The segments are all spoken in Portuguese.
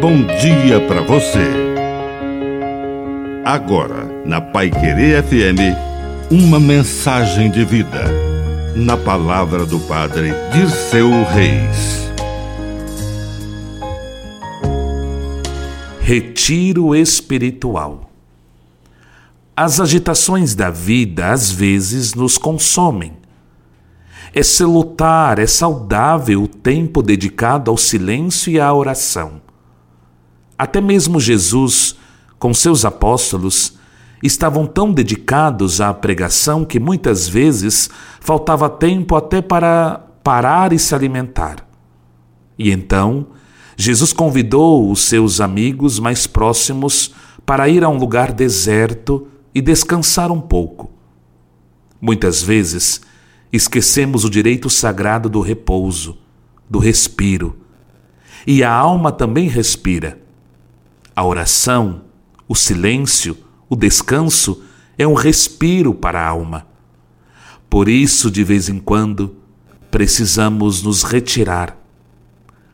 bom dia para você. Agora, na Pai Querer FM, uma mensagem de vida. Na palavra do Padre Dirceu Reis. Retiro espiritual. As agitações da vida às vezes nos consomem é salutar, é saudável o tempo dedicado ao silêncio e à oração. Até mesmo Jesus, com seus apóstolos, estavam tão dedicados à pregação que muitas vezes faltava tempo até para parar e se alimentar. E então, Jesus convidou os seus amigos mais próximos para ir a um lugar deserto e descansar um pouco. Muitas vezes, esquecemos o direito sagrado do repouso, do respiro. E a alma também respira. A oração, o silêncio, o descanso é um respiro para a alma. Por isso, de vez em quando, precisamos nos retirar.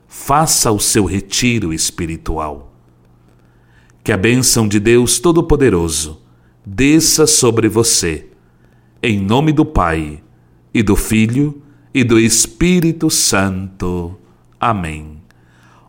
Faça o seu retiro espiritual. Que a bênção de Deus Todo-Poderoso desça sobre você. Em nome do Pai e do Filho e do Espírito Santo. Amém.